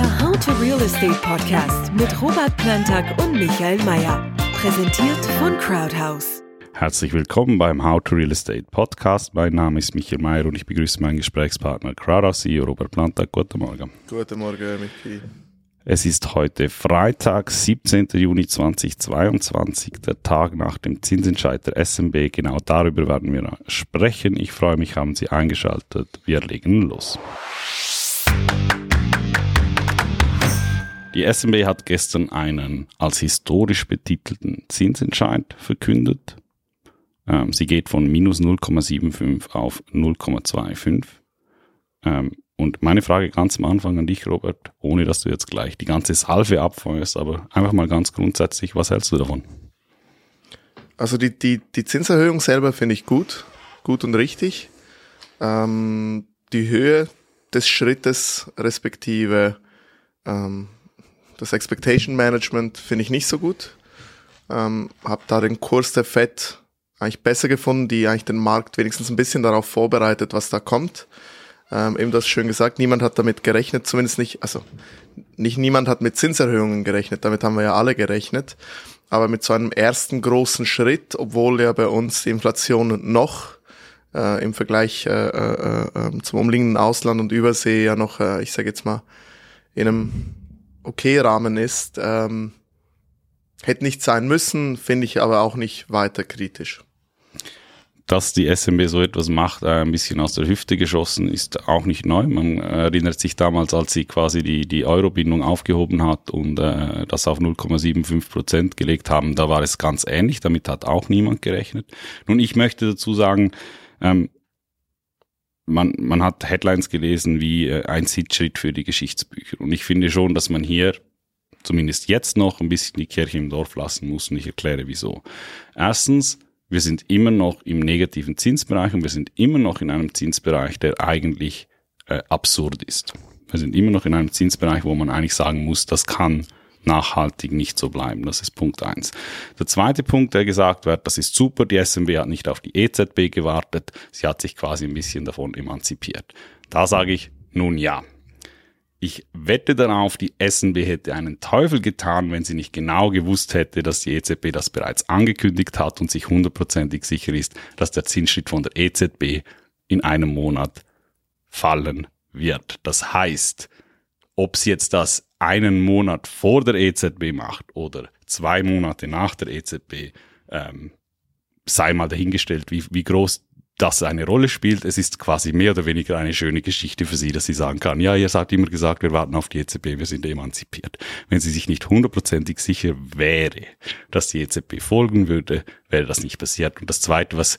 Der How to Real Estate Podcast mit Robert Plantag und Michael Mayer. Präsentiert von Crowdhouse. Herzlich willkommen beim How to Real Estate Podcast. Mein Name ist Michael Mayer und ich begrüße meinen Gesprächspartner Crowdhouse CEO Robert Plantag. Guten Morgen. Guten Morgen, Michi. Es ist heute Freitag, 17. Juni 2022, der Tag nach dem Zinsentscheid der SMB. Genau darüber werden wir sprechen. Ich freue mich, haben Sie eingeschaltet. Wir legen los. Die SMB hat gestern einen als historisch betitelten Zinsentscheid verkündet. Ähm, sie geht von minus 0,75 auf 0,25. Ähm, und meine Frage ganz am Anfang an dich, Robert, ohne dass du jetzt gleich die ganze Salve abfeuerst, aber einfach mal ganz grundsätzlich, was hältst du davon? Also die, die, die Zinserhöhung selber finde ich gut, gut und richtig. Ähm, die Höhe des Schrittes respektive ähm, das Expectation Management finde ich nicht so gut. Ähm, habe da den Kurs der FED eigentlich besser gefunden, die eigentlich den Markt wenigstens ein bisschen darauf vorbereitet, was da kommt. Ähm, eben das schön gesagt, niemand hat damit gerechnet, zumindest nicht, also nicht niemand hat mit Zinserhöhungen gerechnet, damit haben wir ja alle gerechnet. Aber mit so einem ersten großen Schritt, obwohl ja bei uns die Inflation noch äh, im Vergleich äh, äh, äh, zum umliegenden Ausland und Übersee ja noch, äh, ich sage jetzt mal, in einem okay Rahmen ist, ähm, hätte nicht sein müssen, finde ich aber auch nicht weiter kritisch dass die SMB so etwas macht, äh, ein bisschen aus der Hüfte geschossen, ist auch nicht neu. Man erinnert sich damals, als sie quasi die, die Euro-Bindung aufgehoben hat und äh, das auf 0,75 Prozent gelegt haben, da war es ganz ähnlich. Damit hat auch niemand gerechnet. Nun, ich möchte dazu sagen, ähm, man, man hat Headlines gelesen wie äh, ein Sitzschritt für die Geschichtsbücher. Und ich finde schon, dass man hier zumindest jetzt noch ein bisschen die Kirche im Dorf lassen muss und ich erkläre wieso. Erstens, wir sind immer noch im negativen Zinsbereich und wir sind immer noch in einem Zinsbereich, der eigentlich äh, absurd ist. Wir sind immer noch in einem Zinsbereich, wo man eigentlich sagen muss, das kann nachhaltig nicht so bleiben. Das ist Punkt eins. Der zweite Punkt, der gesagt wird, das ist super, die SMB hat nicht auf die EZB gewartet, sie hat sich quasi ein bisschen davon emanzipiert. Da sage ich, nun ja, ich wette darauf, die SNB hätte einen Teufel getan, wenn sie nicht genau gewusst hätte, dass die EZB das bereits angekündigt hat und sich hundertprozentig sicher ist, dass der Zinsschritt von der EZB in einem Monat fallen wird. Das heißt, ob sie jetzt das einen Monat vor der EZB macht oder zwei Monate nach der EZB, ähm, sei mal dahingestellt, wie, wie groß das eine Rolle spielt. Es ist quasi mehr oder weniger eine schöne Geschichte für sie, dass sie sagen kann, ja, ihr habt immer gesagt, wir warten auf die EZB, wir sind emanzipiert. Wenn sie sich nicht hundertprozentig sicher wäre, dass die EZB folgen würde, wäre das nicht passiert. Und das Zweite, was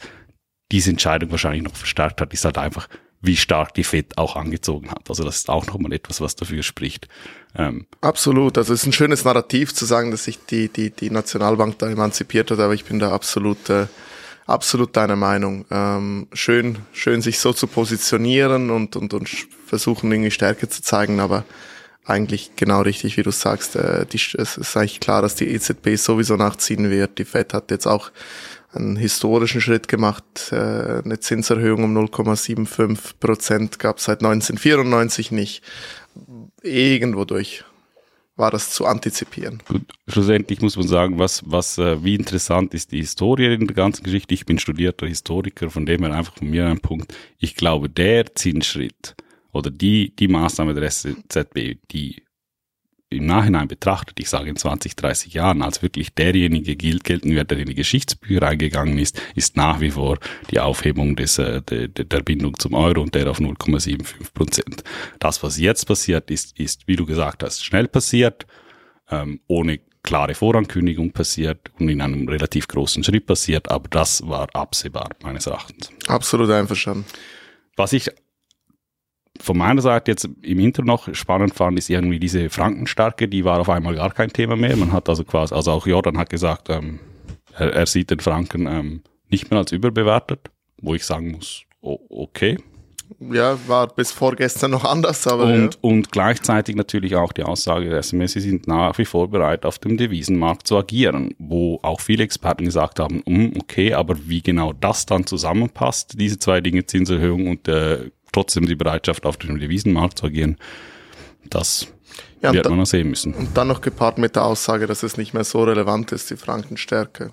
diese Entscheidung wahrscheinlich noch verstärkt hat, ist halt einfach, wie stark die FED auch angezogen hat. Also das ist auch nochmal etwas, was dafür spricht. Ähm absolut. Also es ist ein schönes Narrativ zu sagen, dass sich die, die, die Nationalbank da emanzipiert hat, aber ich bin da absolut äh, absolut deiner Meinung. Ähm, schön, schön sich so zu positionieren und, und, und versuchen irgendwie Stärke zu zeigen, aber eigentlich genau richtig, wie du sagst. Äh, die, es ist eigentlich klar, dass die EZB sowieso nachziehen wird. Die Fed hat jetzt auch einen historischen Schritt gemacht. Äh, eine Zinserhöhung um 0,75 Prozent gab es seit 1994 nicht. Irgendwo durch war das zu antizipieren. Gut, schlussendlich muss man sagen, was, was, äh, wie interessant ist die Historie in der ganzen Geschichte. Ich bin studierter Historiker, von dem her einfach von mir ein Punkt. Ich glaube, der Zinsschritt oder die, die Maßnahme der SZB, die im Nachhinein betrachtet, ich sage in 20, 30 Jahren, als wirklich derjenige gilt, gelten wird, der in die Geschichtsbücher eingegangen ist, ist nach wie vor die Aufhebung des, äh, der, der Bindung zum Euro und der auf 0,75 Prozent. Das, was jetzt passiert ist, ist, wie du gesagt hast, schnell passiert, ähm, ohne klare Vorankündigung passiert und in einem relativ großen Schritt passiert, aber das war absehbar, meines Erachtens. Absolut einverstanden. Was ich von meiner Seite jetzt im Intro noch spannend fand, ist irgendwie diese Frankenstärke, die war auf einmal gar kein Thema mehr. Man hat also quasi, also auch Jordan hat gesagt, ähm, er, er, sieht den Franken ähm, nicht mehr als überbewertet, wo ich sagen muss, oh, okay. Ja, war bis vorgestern noch anders, aber. Und, ja. und gleichzeitig natürlich auch die Aussage der SMS, sie sind nach wie vor bereit, auf dem Devisenmarkt zu agieren, wo auch viele Experten gesagt haben, mm, okay, aber wie genau das dann zusammenpasst, diese zwei Dinge, Zinserhöhung und äh, trotzdem die Bereitschaft, auf dem Devisenmarkt zu agieren, das ja, wird man noch sehen müssen. Und dann noch gepaart mit der Aussage, dass es nicht mehr so relevant ist, die Frankenstärke.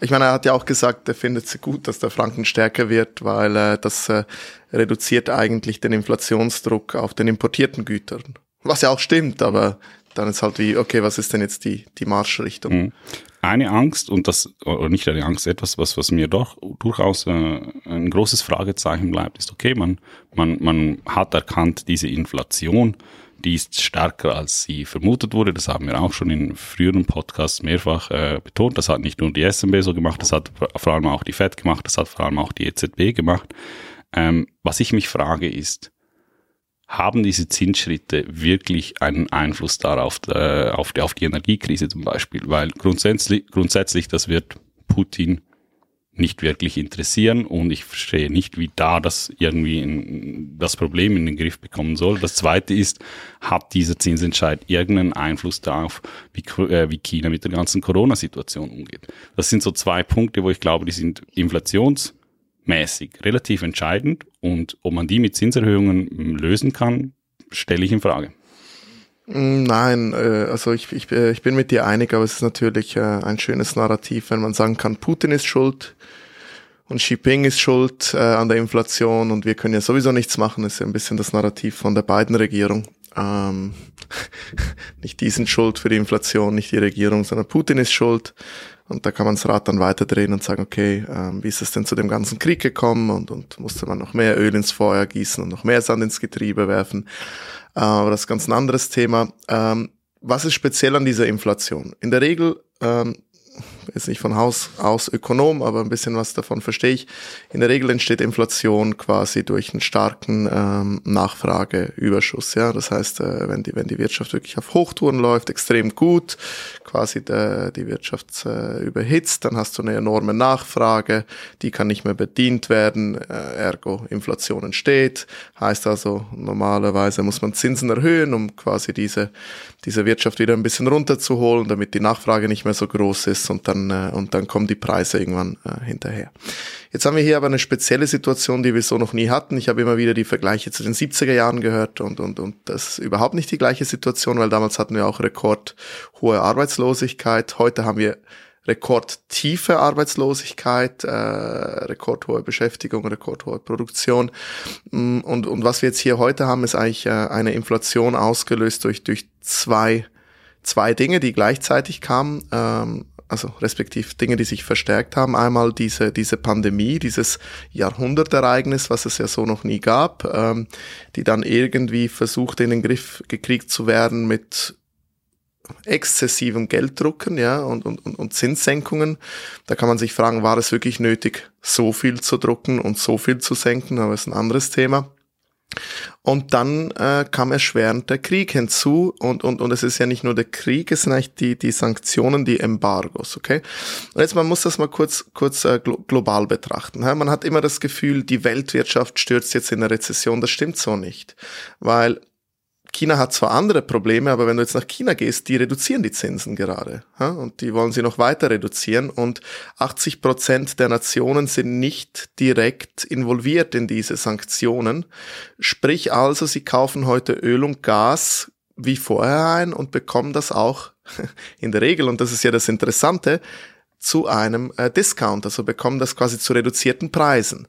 Ich meine, er hat ja auch gesagt, er findet es gut, dass der Franken stärker wird, weil äh, das äh, reduziert eigentlich den Inflationsdruck auf den importierten Gütern. Was ja auch stimmt, aber dann ist halt wie, okay, was ist denn jetzt die, die Marschrichtung? Mhm. Eine Angst, und das, oder nicht eine Angst, etwas, was, was mir doch durchaus äh, ein großes Fragezeichen bleibt, ist, okay, man, man, man hat erkannt, diese Inflation, die ist stärker, als sie vermutet wurde. Das haben wir auch schon in früheren Podcasts mehrfach äh, betont. Das hat nicht nur die SMB so gemacht, das hat vor allem auch die FED gemacht, das hat vor allem auch die EZB gemacht. Ähm, was ich mich frage ist, haben diese Zinsschritte wirklich einen Einfluss darauf, äh, auf, die, auf die Energiekrise zum Beispiel? Weil grundsätzlich, grundsätzlich, das wird Putin nicht wirklich interessieren und ich verstehe nicht, wie da das irgendwie in, das Problem in den Griff bekommen soll. Das zweite ist, hat dieser Zinsentscheid irgendeinen Einfluss darauf, wie, äh, wie China mit der ganzen Corona-Situation umgeht? Das sind so zwei Punkte, wo ich glaube, die sind inflationsmäßig relativ entscheidend und ob man die mit Zinserhöhungen lösen kann, stelle ich in Frage. Nein, äh, also ich, ich, äh, ich bin mit dir einig, aber es ist natürlich äh, ein schönes Narrativ, wenn man sagen kann, Putin ist schuld und Xi Jinping ist schuld an der Inflation und wir können ja sowieso nichts machen, das ist ja ein bisschen das Narrativ von der beiden Regierung. Ähm, nicht die sind schuld für die Inflation, nicht die Regierung, sondern Putin ist schuld. Und da kann man das Rad dann weiterdrehen und sagen, okay, ähm, wie ist es denn zu dem ganzen Krieg gekommen und, und musste man noch mehr Öl ins Feuer gießen und noch mehr Sand ins Getriebe werfen. Äh, aber das ist ganz ein anderes Thema. Ähm, was ist speziell an dieser Inflation? In der Regel ähm, ist nicht von Haus aus Ökonom, aber ein bisschen was davon verstehe ich. In der Regel entsteht Inflation quasi durch einen starken ähm, Nachfrageüberschuss. Ja, das heißt, äh, wenn die wenn die Wirtschaft wirklich auf Hochtouren läuft, extrem gut, quasi der, die Wirtschaft äh, überhitzt, dann hast du eine enorme Nachfrage, die kann nicht mehr bedient werden, äh, ergo Inflation entsteht. Heißt also normalerweise muss man Zinsen erhöhen, um quasi diese diese Wirtschaft wieder ein bisschen runterzuholen, damit die Nachfrage nicht mehr so groß ist und dann, äh, und dann kommen die Preise irgendwann äh, hinterher. Jetzt haben wir hier aber eine spezielle Situation, die wir so noch nie hatten. Ich habe immer wieder die Vergleiche zu den 70er Jahren gehört und, und, und das ist überhaupt nicht die gleiche Situation, weil damals hatten wir auch rekordhohe Arbeitslosigkeit. Heute haben wir rekordtiefe Arbeitslosigkeit, äh, rekordhohe Beschäftigung, rekordhohe Produktion. Mm, und, und was wir jetzt hier heute haben, ist eigentlich äh, eine Inflation ausgelöst durch, durch zwei, zwei Dinge, die gleichzeitig kamen. Ähm, also respektiv Dinge, die sich verstärkt haben. Einmal diese, diese Pandemie, dieses Jahrhundertereignis, was es ja so noch nie gab, ähm, die dann irgendwie versucht in den Griff gekriegt zu werden mit exzessivem Gelddrucken ja, und, und, und Zinssenkungen. Da kann man sich fragen, war es wirklich nötig, so viel zu drucken und so viel zu senken, aber das ist ein anderes Thema. Und dann äh, kam erschwerend der Krieg hinzu und, und, und es ist ja nicht nur der Krieg, es sind eigentlich die, die Sanktionen, die Embargos, okay? Und jetzt, man muss das mal kurz, kurz äh, global betrachten. Man hat immer das Gefühl, die Weltwirtschaft stürzt jetzt in eine Rezession, das stimmt so nicht. Weil China hat zwar andere Probleme, aber wenn du jetzt nach China gehst, die reduzieren die Zinsen gerade. Ja? Und die wollen sie noch weiter reduzieren. Und 80 Prozent der Nationen sind nicht direkt involviert in diese Sanktionen. Sprich also, sie kaufen heute Öl und Gas wie vorher ein und bekommen das auch in der Regel, und das ist ja das Interessante, zu einem äh, Discount, also bekommen das quasi zu reduzierten Preisen.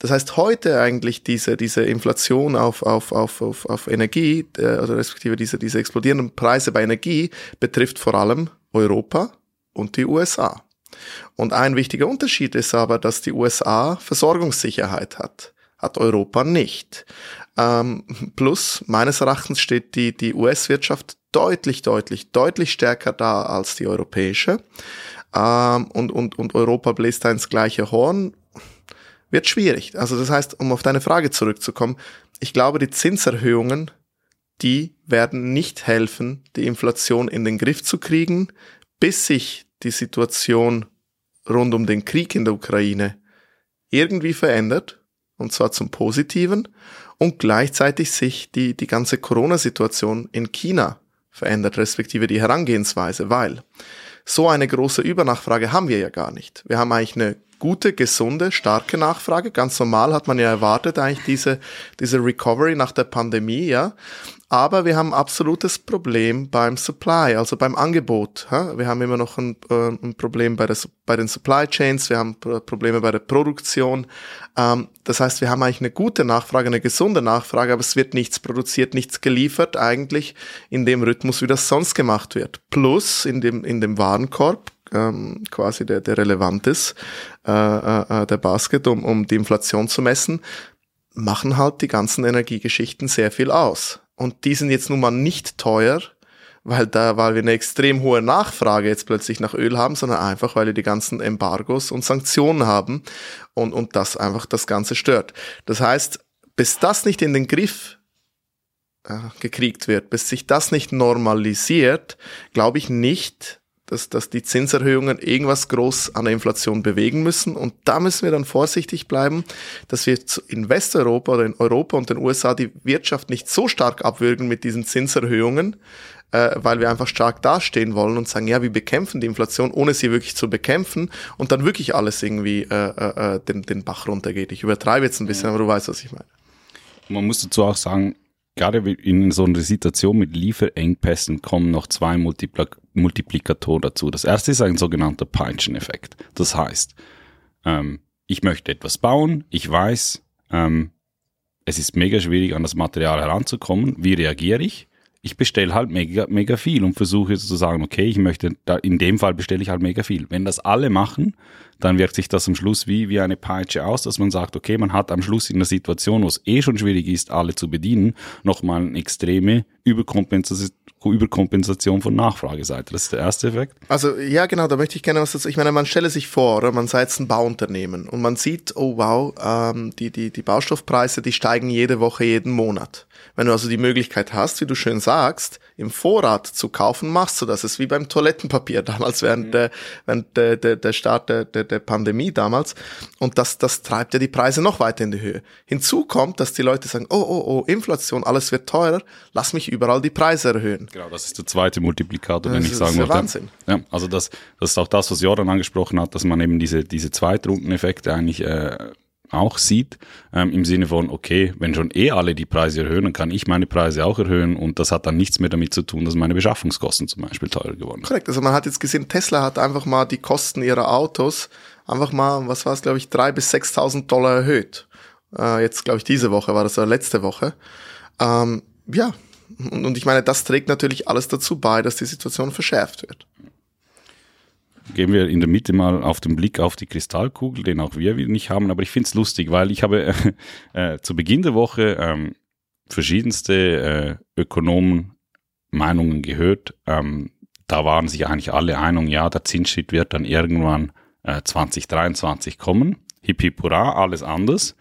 Das heißt, heute eigentlich diese, diese Inflation auf, auf, auf, auf, auf Energie, äh, oder respektive diese, diese explodierenden Preise bei Energie, betrifft vor allem Europa und die USA. Und ein wichtiger Unterschied ist aber, dass die USA Versorgungssicherheit hat, hat Europa nicht. Ähm, plus, meines Erachtens steht die, die US-Wirtschaft deutlich, deutlich, deutlich stärker da als die europäische ähm, und, und, und Europa bläst da ins gleiche Horn, wird schwierig. Also das heißt, um auf deine Frage zurückzukommen, ich glaube, die Zinserhöhungen, die werden nicht helfen, die Inflation in den Griff zu kriegen, bis sich die Situation rund um den Krieg in der Ukraine irgendwie verändert, und zwar zum Positiven, und gleichzeitig sich die, die ganze Corona-Situation in China verändert, respektive die Herangehensweise, weil so eine große Übernachfrage haben wir ja gar nicht. Wir haben eigentlich eine gute, gesunde, starke Nachfrage. Ganz normal hat man ja erwartet eigentlich diese, diese Recovery nach der Pandemie, ja. Aber wir haben absolutes Problem beim Supply, also beim Angebot. Wir haben immer noch ein, äh, ein Problem bei, der, bei den Supply Chains, wir haben Probleme bei der Produktion. Ähm, das heißt, wir haben eigentlich eine gute Nachfrage, eine gesunde Nachfrage, aber es wird nichts produziert, nichts geliefert eigentlich in dem Rhythmus, wie das sonst gemacht wird. Plus in dem, in dem Warenkorb ähm, quasi der, der relevant ist, äh, äh der Basket, um, um die Inflation zu messen, machen halt die ganzen Energiegeschichten sehr viel aus. Und die sind jetzt nun mal nicht teuer, weil da, weil wir eine extrem hohe Nachfrage jetzt plötzlich nach Öl haben, sondern einfach, weil wir die ganzen Embargos und Sanktionen haben und, und das einfach das Ganze stört. Das heißt, bis das nicht in den Griff äh, gekriegt wird, bis sich das nicht normalisiert, glaube ich nicht, dass, dass die Zinserhöhungen irgendwas groß an der Inflation bewegen müssen. Und da müssen wir dann vorsichtig bleiben, dass wir in Westeuropa oder in Europa und den USA die Wirtschaft nicht so stark abwürgen mit diesen Zinserhöhungen, äh, weil wir einfach stark dastehen wollen und sagen, ja, wir bekämpfen die Inflation, ohne sie wirklich zu bekämpfen und dann wirklich alles irgendwie äh, äh, äh den, den Bach runtergeht. Ich übertreibe jetzt ein bisschen, aber du weißt, was ich meine. Man muss dazu auch sagen, gerade in so einer Situation mit Lieferengpässen kommen noch zwei Multipla Multiplikatoren dazu. Das erste ist ein sogenannter Peitschen-Effekt. Das heißt, ähm, ich möchte etwas bauen, ich weiß, ähm, es ist mega schwierig, an das Material heranzukommen. Wie reagiere ich? Ich bestelle halt mega, mega viel und versuche zu sagen, okay, ich möchte, da, in dem Fall bestelle ich halt mega viel. Wenn das alle machen, dann wirkt sich das am Schluss wie, wie eine Peitsche aus, dass man sagt, okay, man hat am Schluss in einer Situation, wo es eh schon schwierig ist, alle zu bedienen, nochmal eine extreme Überkompensation Überkompensation von Nachfrageseite. Das ist der erste Effekt. Also ja, genau, da möchte ich gerne was dazu. Ich meine, man stelle sich vor, man sei jetzt ein Bauunternehmen und man sieht, oh wow, ähm, die, die, die Baustoffpreise, die steigen jede Woche, jeden Monat. Wenn du also die Möglichkeit hast, wie du schön sagst, im Vorrat zu kaufen, machst du das. Es ist wie beim Toilettenpapier damals während, mhm. der, während der, der, der Start der, der, der Pandemie damals. Und das, das treibt ja die Preise noch weiter in die Höhe. Hinzu kommt, dass die Leute sagen, oh, oh, oh, Inflation, alles wird teurer, lass mich überall die Preise erhöhen. Genau, das ist der zweite Multiplikator, den ich sagen wollte. Das ist Wahnsinn. Ja, also das, das ist auch das, was Jordan angesprochen hat, dass man eben diese, diese Zweitrundeneffekte eigentlich äh, auch sieht, ähm, im Sinne von, okay, wenn schon eh alle die Preise erhöhen, dann kann ich meine Preise auch erhöhen und das hat dann nichts mehr damit zu tun, dass meine Beschaffungskosten zum Beispiel teurer geworden sind. Korrekt, also man hat jetzt gesehen, Tesla hat einfach mal die Kosten ihrer Autos einfach mal, was war es, glaube ich, drei bis 6.000 Dollar erhöht. Äh, jetzt, glaube ich, diese Woche war das oder letzte Woche. Ähm, ja, und, und ich meine, das trägt natürlich alles dazu bei, dass die Situation verschärft wird gehen wir in der Mitte mal auf den Blick auf die Kristallkugel, den auch wir nicht haben. Aber ich finde es lustig, weil ich habe äh, äh, zu Beginn der Woche ähm, verschiedenste äh, Ökonomen Meinungen gehört. Ähm, da waren sich eigentlich alle einig, ja, der Zinsschritt wird dann irgendwann äh, 2023 kommen. Hip hip hurra, alles anders.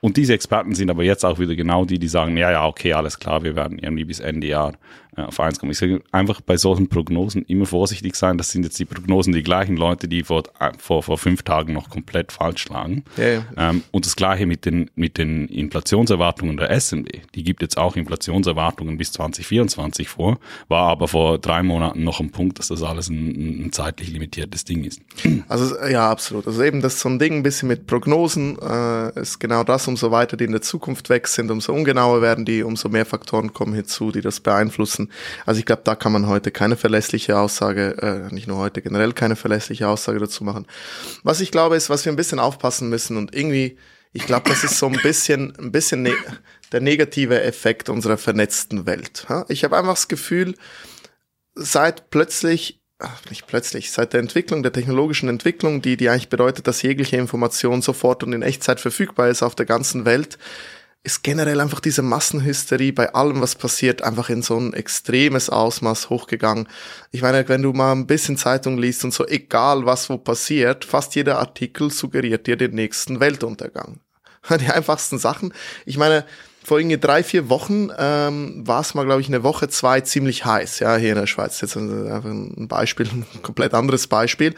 Und diese Experten sind aber jetzt auch wieder genau die, die sagen, ja, ja, okay, alles klar, wir werden irgendwie bis Ende Jahr äh, auf eins kommen. Ich sage einfach bei solchen Prognosen immer vorsichtig sein. Das sind jetzt die Prognosen die gleichen Leute, die vor, äh, vor, vor fünf Tagen noch komplett falsch lagen. Ja, ja. Ähm, und das gleiche mit den, mit den Inflationserwartungen der SMD. Die gibt jetzt auch Inflationserwartungen bis 2024 vor, war aber vor drei Monaten noch ein Punkt, dass das alles ein, ein zeitlich limitiertes Ding ist. Also ja, absolut. Also eben das so ein Ding ein bisschen mit Prognosen äh, ist genau das, umso weiter die in der Zukunft weg sind, umso ungenauer werden die, umso mehr Faktoren kommen hinzu, die das beeinflussen. Also ich glaube, da kann man heute keine verlässliche Aussage, äh, nicht nur heute, generell keine verlässliche Aussage dazu machen. Was ich glaube, ist, was wir ein bisschen aufpassen müssen und irgendwie, ich glaube, das ist so ein bisschen, ein bisschen ne der negative Effekt unserer vernetzten Welt. Ich habe einfach das Gefühl, seit plötzlich nicht plötzlich, seit der Entwicklung, der technologischen Entwicklung, die, die eigentlich bedeutet, dass jegliche Information sofort und in Echtzeit verfügbar ist auf der ganzen Welt, ist generell einfach diese Massenhysterie bei allem, was passiert, einfach in so ein extremes Ausmaß hochgegangen. Ich meine, wenn du mal ein bisschen Zeitung liest und so, egal was wo passiert, fast jeder Artikel suggeriert dir den nächsten Weltuntergang. Die einfachsten Sachen. Ich meine, vor irgendwie drei, vier Wochen ähm, war es mal, glaube ich, eine Woche, zwei ziemlich heiß, ja, hier in der Schweiz. Jetzt einfach ein Beispiel, ein komplett anderes Beispiel.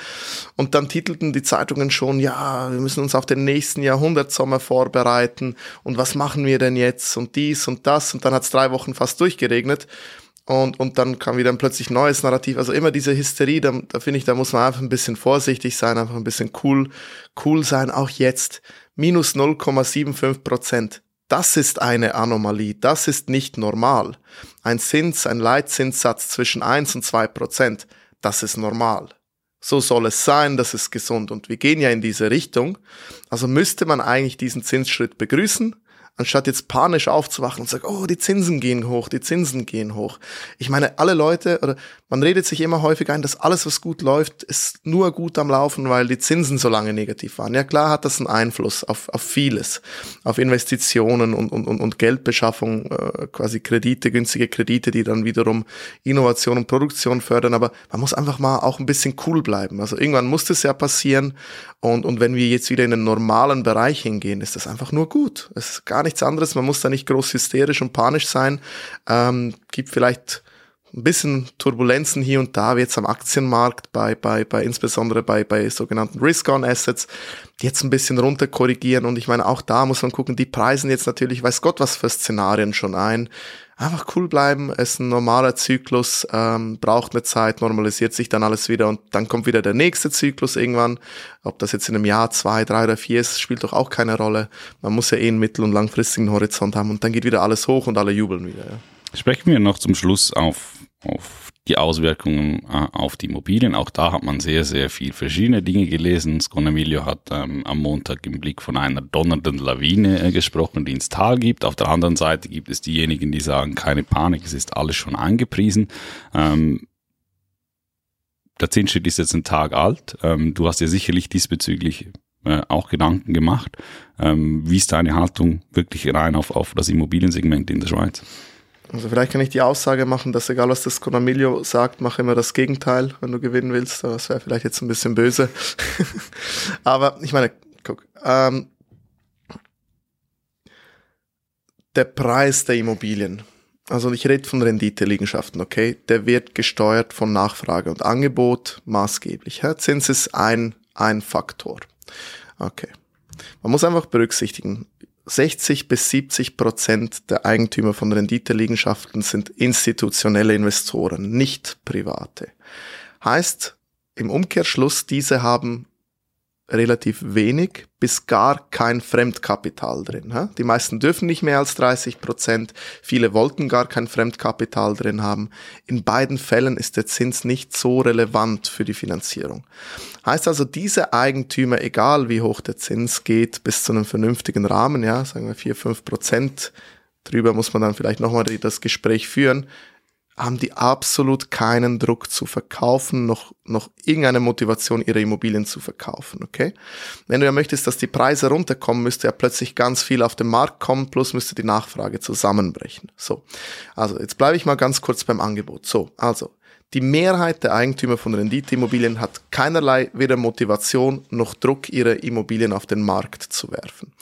Und dann titelten die Zeitungen schon, ja, wir müssen uns auf den nächsten Jahrhundertsommer vorbereiten und was machen wir denn jetzt und dies und das. Und dann hat es drei Wochen fast durchgeregnet. und, und dann kam wieder ein plötzlich neues Narrativ. Also immer diese Hysterie, da, da finde ich, da muss man einfach ein bisschen vorsichtig sein, einfach ein bisschen cool, cool sein, auch jetzt. Minus 0,75 Prozent. Das ist eine Anomalie, das ist nicht normal. Ein Zins, ein Leitzinssatz zwischen 1 und 2 Prozent, das ist normal. So soll es sein, das ist gesund. Und wir gehen ja in diese Richtung. Also müsste man eigentlich diesen Zinsschritt begrüßen anstatt jetzt panisch aufzuwachen und sagen, oh, die Zinsen gehen hoch, die Zinsen gehen hoch. Ich meine, alle Leute, oder man redet sich immer häufig ein, dass alles, was gut läuft, ist nur gut am Laufen, weil die Zinsen so lange negativ waren. Ja, klar hat das einen Einfluss auf, auf vieles, auf Investitionen und, und, und Geldbeschaffung, äh, quasi Kredite, günstige Kredite, die dann wiederum Innovation und Produktion fördern, aber man muss einfach mal auch ein bisschen cool bleiben. Also irgendwann muss das ja passieren und, und wenn wir jetzt wieder in den normalen Bereich hingehen, ist das einfach nur gut. Es ist gar nichts anderes, man muss da nicht groß hysterisch und panisch sein, ähm, gibt vielleicht ein bisschen Turbulenzen hier und da, wie jetzt am Aktienmarkt, bei, bei, bei insbesondere bei, bei sogenannten Risk-on-Assets, die jetzt ein bisschen runter korrigieren. Und ich meine, auch da muss man gucken, die preisen jetzt natürlich, weiß Gott, was für Szenarien schon ein. Einfach cool bleiben, es ist ein normaler Zyklus, ähm, braucht eine Zeit, normalisiert sich dann alles wieder und dann kommt wieder der nächste Zyklus irgendwann. Ob das jetzt in einem Jahr, zwei, drei oder vier ist, spielt doch auch keine Rolle. Man muss ja eh einen mittel- und langfristigen Horizont haben und dann geht wieder alles hoch und alle jubeln wieder. Ja. Sprechen wir noch zum Schluss auf, auf die Auswirkungen äh, auf die Immobilien. Auch da hat man sehr, sehr viel verschiedene Dinge gelesen. Sconemilio hat ähm, am Montag im Blick von einer donnernden Lawine äh, gesprochen, die ins Tal gibt. Auf der anderen Seite gibt es diejenigen, die sagen, keine Panik, es ist alles schon eingepriesen. Ähm, der Zinsschritt ist jetzt ein Tag alt. Ähm, du hast ja sicherlich diesbezüglich äh, auch Gedanken gemacht. Ähm, wie ist deine Haltung wirklich rein auf, auf das Immobiliensegment in der Schweiz? Also vielleicht kann ich die Aussage machen, dass egal was das Conamilio sagt, mach immer das Gegenteil, wenn du gewinnen willst. Das wäre vielleicht jetzt ein bisschen böse. Aber ich meine, guck, ähm, der Preis der Immobilien, also ich rede von Renditeliegenschaften, okay, der wird gesteuert von Nachfrage und Angebot maßgeblich. Ja? Zins ist ein, ein Faktor. Okay. Man muss einfach berücksichtigen, 60 bis 70 Prozent der Eigentümer von Renditeliegenschaften sind institutionelle Investoren, nicht private. Heißt im Umkehrschluss, diese haben relativ wenig bis gar kein Fremdkapital drin. Die meisten dürfen nicht mehr als 30 Prozent, viele wollten gar kein Fremdkapital drin haben. In beiden Fällen ist der Zins nicht so relevant für die Finanzierung. Heißt also, diese Eigentümer, egal wie hoch der Zins geht, bis zu einem vernünftigen Rahmen, ja, sagen wir 4, 5 Prozent, drüber muss man dann vielleicht nochmal das Gespräch führen, haben die absolut keinen Druck zu verkaufen, noch, noch irgendeine Motivation, ihre Immobilien zu verkaufen, okay? Wenn du ja möchtest, dass die Preise runterkommen, müsste ja plötzlich ganz viel auf den Markt kommen, plus müsste die Nachfrage zusammenbrechen. So. Also, jetzt bleibe ich mal ganz kurz beim Angebot. So. Also, die Mehrheit der Eigentümer von Renditeimmobilien hat keinerlei weder Motivation noch Druck, ihre Immobilien auf den Markt zu werfen.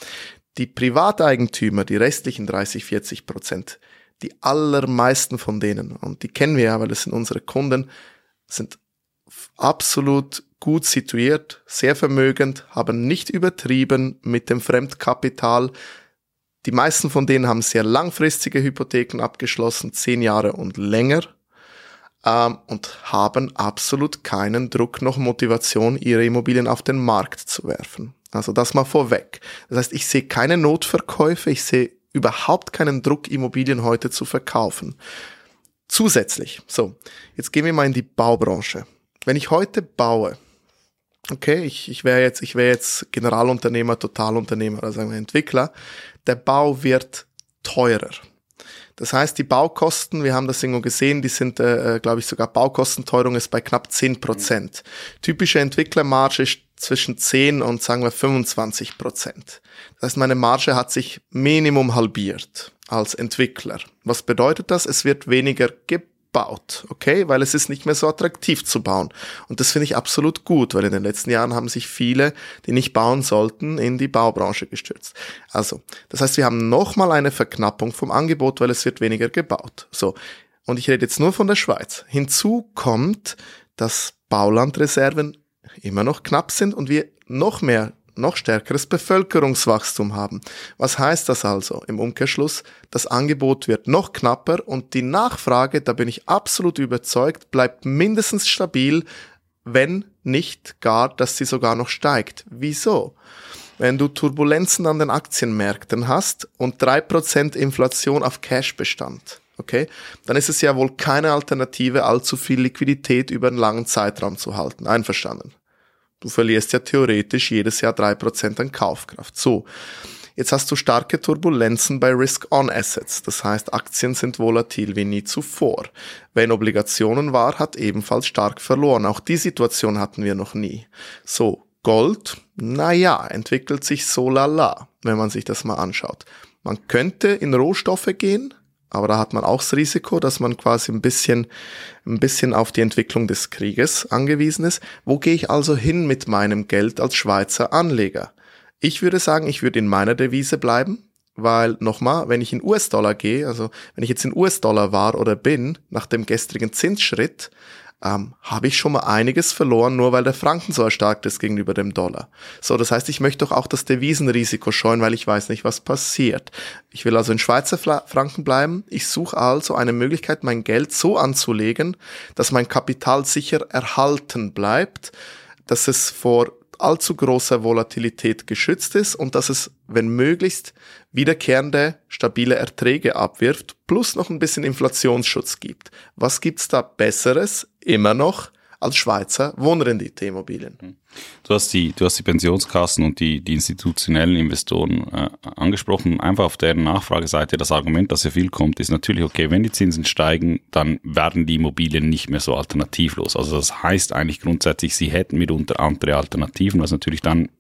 Die Privateigentümer, die restlichen 30, 40 Prozent, die allermeisten von denen, und die kennen wir ja, weil das sind unsere Kunden, sind absolut gut situiert, sehr vermögend, haben nicht übertrieben mit dem Fremdkapital. Die meisten von denen haben sehr langfristige Hypotheken abgeschlossen, zehn Jahre und länger, ähm, und haben absolut keinen Druck noch Motivation, ihre Immobilien auf den Markt zu werfen. Also das mal vorweg. Das heißt, ich sehe keine Notverkäufe, ich sehe überhaupt keinen Druck, Immobilien heute zu verkaufen. Zusätzlich, so, jetzt gehen wir mal in die Baubranche. Wenn ich heute baue, okay, ich, ich wäre jetzt, ich wäre jetzt Generalunternehmer, Totalunternehmer, also ein Entwickler, der Bau wird teurer. Das heißt, die Baukosten, wir haben das irgendwo gesehen, die sind, äh, äh glaube ich, sogar Baukostenteuerung ist bei knapp 10 Prozent. Mhm. Typische Entwicklermarge ist zwischen 10 und sagen wir 25 Prozent. Das heißt, meine Marge hat sich Minimum halbiert als Entwickler. Was bedeutet das? Es wird weniger gebaut, okay? Weil es ist nicht mehr so attraktiv zu bauen. Und das finde ich absolut gut, weil in den letzten Jahren haben sich viele, die nicht bauen sollten, in die Baubranche gestürzt. Also, das heißt, wir haben nochmal eine Verknappung vom Angebot, weil es wird weniger gebaut. So. Und ich rede jetzt nur von der Schweiz. Hinzu kommt, dass Baulandreserven immer noch knapp sind und wir noch mehr noch stärkeres Bevölkerungswachstum haben. Was heißt das also im Umkehrschluss? Das Angebot wird noch knapper und die Nachfrage, da bin ich absolut überzeugt, bleibt mindestens stabil, wenn nicht gar, dass sie sogar noch steigt. Wieso? Wenn du Turbulenzen an den Aktienmärkten hast und drei Prozent Inflation auf Cashbestand, okay, dann ist es ja wohl keine Alternative, allzu viel Liquidität über einen langen Zeitraum zu halten. Einverstanden? Du verlierst ja theoretisch jedes Jahr drei Prozent an Kaufkraft. So. Jetzt hast du starke Turbulenzen bei Risk-on-Assets. Das heißt, Aktien sind volatil wie nie zuvor. Wer in Obligationen war, hat ebenfalls stark verloren. Auch die Situation hatten wir noch nie. So. Gold, naja, entwickelt sich so lala, wenn man sich das mal anschaut. Man könnte in Rohstoffe gehen, aber da hat man auch das Risiko, dass man quasi ein bisschen, ein bisschen auf die Entwicklung des Krieges angewiesen ist. Wo gehe ich also hin mit meinem Geld als Schweizer Anleger? Ich würde sagen, ich würde in meiner Devise bleiben, weil nochmal, wenn ich in US-Dollar gehe, also wenn ich jetzt in US-Dollar war oder bin, nach dem gestrigen Zinsschritt, ähm, habe ich schon mal einiges verloren, nur weil der Franken so erstarkt ist gegenüber dem Dollar. So, das heißt, ich möchte doch auch das Devisenrisiko scheuen, weil ich weiß nicht, was passiert. Ich will also in Schweizer Franken bleiben. Ich suche also eine Möglichkeit, mein Geld so anzulegen, dass mein Kapital sicher erhalten bleibt, dass es vor allzu großer Volatilität geschützt ist und dass es, wenn möglichst, wiederkehrende, stabile Erträge abwirft, plus noch ein bisschen Inflationsschutz gibt. Was gibt's da Besseres? Immer noch als Schweizer Wohnrendite-Immobilien. Mhm. Du hast die, du hast die Pensionskassen und die, die institutionellen Investoren äh, angesprochen. Einfach auf deren Nachfrageseite das Argument, das sehr viel kommt, ist natürlich, okay, wenn die Zinsen steigen, dann werden die Immobilien nicht mehr so alternativlos. Also das heißt eigentlich grundsätzlich, sie hätten mitunter andere Alternativen, was natürlich dann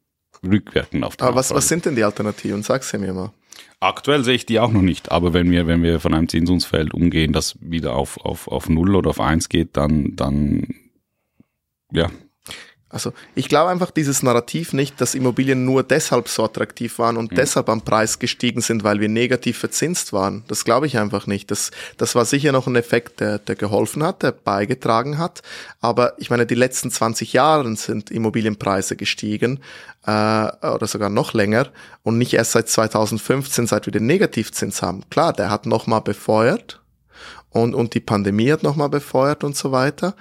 rückwirkend auf die Aber was, was sind denn die Alternativen? Sag sie mir mal. Aktuell sehe ich die auch noch nicht, aber wenn wir, wenn wir von einem Zinsungsfeld umgehen, das wieder auf, auf, auf null oder auf eins geht, dann, dann ja. Also ich glaube einfach dieses Narrativ nicht, dass Immobilien nur deshalb so attraktiv waren und mhm. deshalb am Preis gestiegen sind, weil wir negativ verzinst waren. Das glaube ich einfach nicht. Das, das war sicher noch ein Effekt, der, der geholfen hat, der beigetragen hat. Aber ich meine, die letzten 20 Jahre sind Immobilienpreise gestiegen äh, oder sogar noch länger und nicht erst seit 2015, seit wir den Negativzins haben. Klar, der hat nochmal befeuert und, und die Pandemie hat nochmal befeuert und so weiter.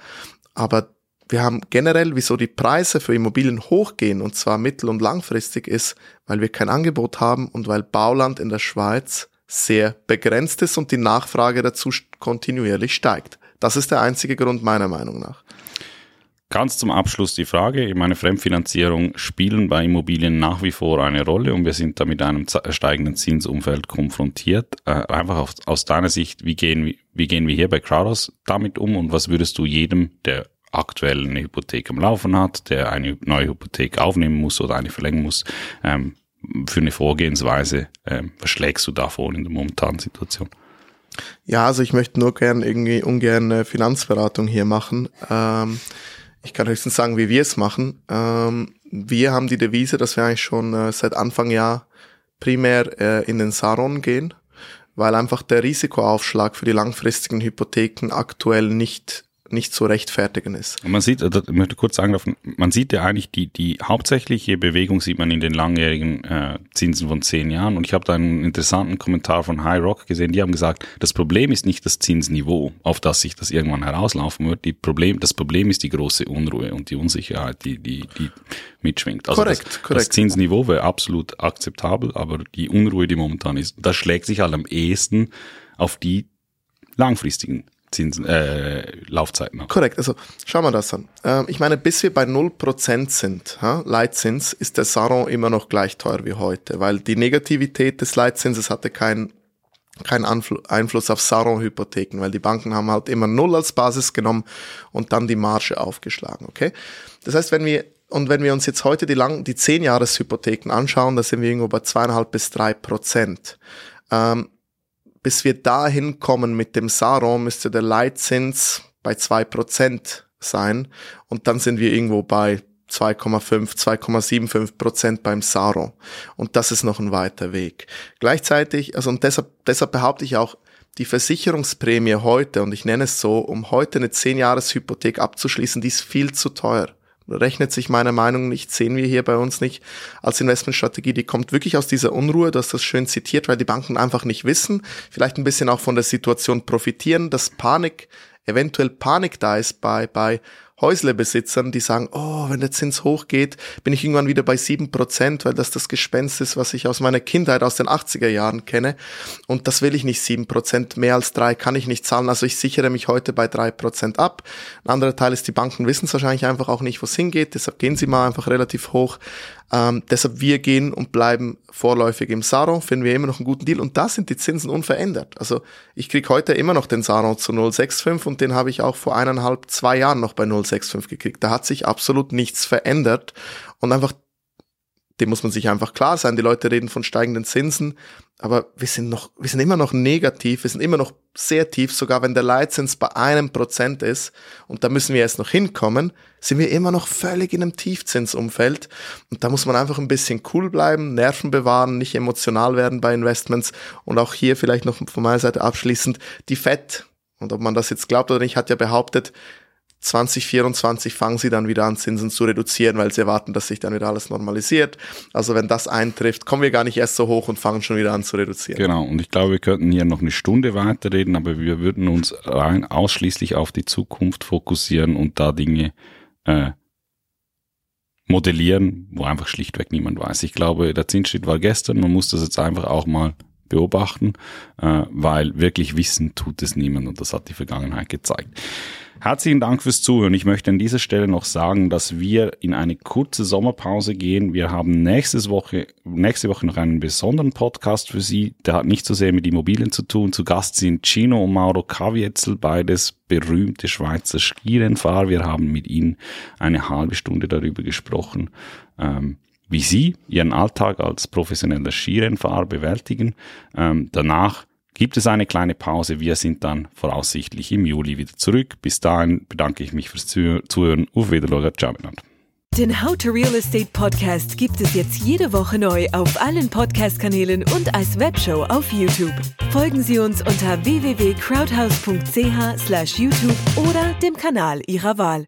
Aber wir haben generell, wieso die Preise für Immobilien hochgehen und zwar mittel- und langfristig ist, weil wir kein Angebot haben und weil Bauland in der Schweiz sehr begrenzt ist und die Nachfrage dazu kontinuierlich steigt. Das ist der einzige Grund meiner Meinung nach. Ganz zum Abschluss die Frage, ich meine, Fremdfinanzierung spielen bei Immobilien nach wie vor eine Rolle und wir sind da mit einem steigenden Zinsumfeld konfrontiert. Äh, einfach auf, aus deiner Sicht, wie gehen, wie gehen wir hier bei Crowdhouse damit um und was würdest du jedem, der aktuell eine Hypothek am Laufen hat, der eine neue Hypothek aufnehmen muss oder eine verlängern muss, ähm, für eine Vorgehensweise, ähm, was schlägst du da in der momentanen Situation? Ja, also ich möchte nur gern irgendwie ungern eine Finanzberatung hier machen. Ähm, ich kann höchstens sagen, wie wir es machen. Ähm, wir haben die Devise, dass wir eigentlich schon äh, seit Anfang Jahr primär äh, in den Saron gehen, weil einfach der Risikoaufschlag für die langfristigen Hypotheken aktuell nicht nicht zu rechtfertigen ist. Und man sieht, ich möchte kurz sagen, man sieht ja eigentlich die, die hauptsächliche Bewegung sieht man in den langjährigen äh, Zinsen von zehn Jahren. Und ich habe da einen interessanten Kommentar von High Rock gesehen. Die haben gesagt, das Problem ist nicht das Zinsniveau, auf das sich das irgendwann herauslaufen wird. Die Problem, das Problem ist die große Unruhe und die Unsicherheit, die, die, die mitschwingt. Also korrekt, das, korrekt. Das Zinsniveau wäre absolut akzeptabel, aber die Unruhe, die momentan ist, das schlägt sich halt am ehesten auf die langfristigen Zinsen, äh, Laufzeiten. Korrekt, also schauen wir das an. Ähm, ich meine, bis wir bei 0% sind, ha, Leitzins, ist der Saron immer noch gleich teuer wie heute, weil die Negativität des Leitzinses hatte keinen kein Einfluss auf Saron-Hypotheken, weil die Banken haben halt immer Null als Basis genommen und dann die Marge aufgeschlagen, okay? Das heißt, wenn wir und wenn wir uns jetzt heute die lang, die 10-Jahres-Hypotheken anschauen, da sind wir irgendwo bei zweieinhalb bis drei Prozent. Ähm, bis wir dahin kommen mit dem Saron, müsste der Leitzins bei zwei Prozent sein. Und dann sind wir irgendwo bei 2,5, 2,75 Prozent beim Saron. Und das ist noch ein weiter Weg. Gleichzeitig, also und deshalb, deshalb behaupte ich auch, die Versicherungsprämie heute, und ich nenne es so, um heute eine 10-Jahres-Hypothek abzuschließen, die ist viel zu teuer rechnet sich meiner Meinung nach nicht, sehen wir hier bei uns nicht als Investmentstrategie. Die kommt wirklich aus dieser Unruhe, dass das schön zitiert, weil die Banken einfach nicht wissen, vielleicht ein bisschen auch von der Situation profitieren, dass Panik, eventuell Panik da ist bei, bei Häuslebesitzern, die sagen, oh, wenn der Zins hochgeht, bin ich irgendwann wieder bei sieben Prozent, weil das das Gespenst ist, was ich aus meiner Kindheit, aus den 80er Jahren kenne. Und das will ich nicht sieben Prozent, mehr als drei kann ich nicht zahlen. Also ich sichere mich heute bei drei Prozent ab. Ein anderer Teil ist, die Banken wissen es wahrscheinlich einfach auch nicht, wo es hingeht. Deshalb gehen sie mal einfach relativ hoch. Ähm, deshalb wir gehen und bleiben vorläufig im Saron, finden wir immer noch einen guten Deal und da sind die Zinsen unverändert. Also ich krieg heute immer noch den Saron zu 0,65 und den habe ich auch vor eineinhalb, zwei Jahren noch bei 0,65 gekriegt. Da hat sich absolut nichts verändert und einfach dem muss man sich einfach klar sein. Die Leute reden von steigenden Zinsen, aber wir sind noch, wir sind immer noch negativ, wir sind immer noch sehr tief, sogar wenn der Leitzins bei einem Prozent ist, und da müssen wir jetzt noch hinkommen, sind wir immer noch völlig in einem Tiefzinsumfeld. Und da muss man einfach ein bisschen cool bleiben, Nerven bewahren, nicht emotional werden bei Investments. Und auch hier vielleicht noch von meiner Seite abschließend, die FED, und ob man das jetzt glaubt oder nicht, hat ja behauptet, 2024 fangen sie dann wieder an, Zinsen zu reduzieren, weil sie erwarten, dass sich dann wieder alles normalisiert. Also wenn das eintrifft, kommen wir gar nicht erst so hoch und fangen schon wieder an zu reduzieren. Genau, und ich glaube, wir könnten hier noch eine Stunde weiterreden, aber wir würden uns rein ausschließlich auf die Zukunft fokussieren und da Dinge äh, modellieren, wo einfach schlichtweg niemand weiß. Ich glaube, der Zinsschritt war gestern, man muss das jetzt einfach auch mal beobachten, äh, weil wirklich wissen tut es niemand und das hat die Vergangenheit gezeigt. Herzlichen Dank fürs Zuhören. Ich möchte an dieser Stelle noch sagen, dass wir in eine kurze Sommerpause gehen. Wir haben nächstes Woche, nächste Woche noch einen besonderen Podcast für Sie. Der hat nicht so sehr mit Immobilien zu tun. Zu Gast sind Gino und Mauro Kavietzel, beides berühmte Schweizer Skirennfahrer. Wir haben mit ihnen eine halbe Stunde darüber gesprochen, ähm, wie Sie Ihren Alltag als professioneller Skirennfahrer bewältigen. Ähm, danach gibt es eine kleine Pause. Wir sind dann voraussichtlich im Juli wieder zurück. Bis dahin bedanke ich mich fürs Zuhören. Auf Wiedersehen. Ciao miteinander. Den How to Real Estate Podcast gibt es jetzt jede Woche neu auf allen Podcast-Kanälen und als Webshow auf YouTube. Folgen Sie uns unter www.crowdhouse.ch/youtube oder dem Kanal Ihrer Wahl.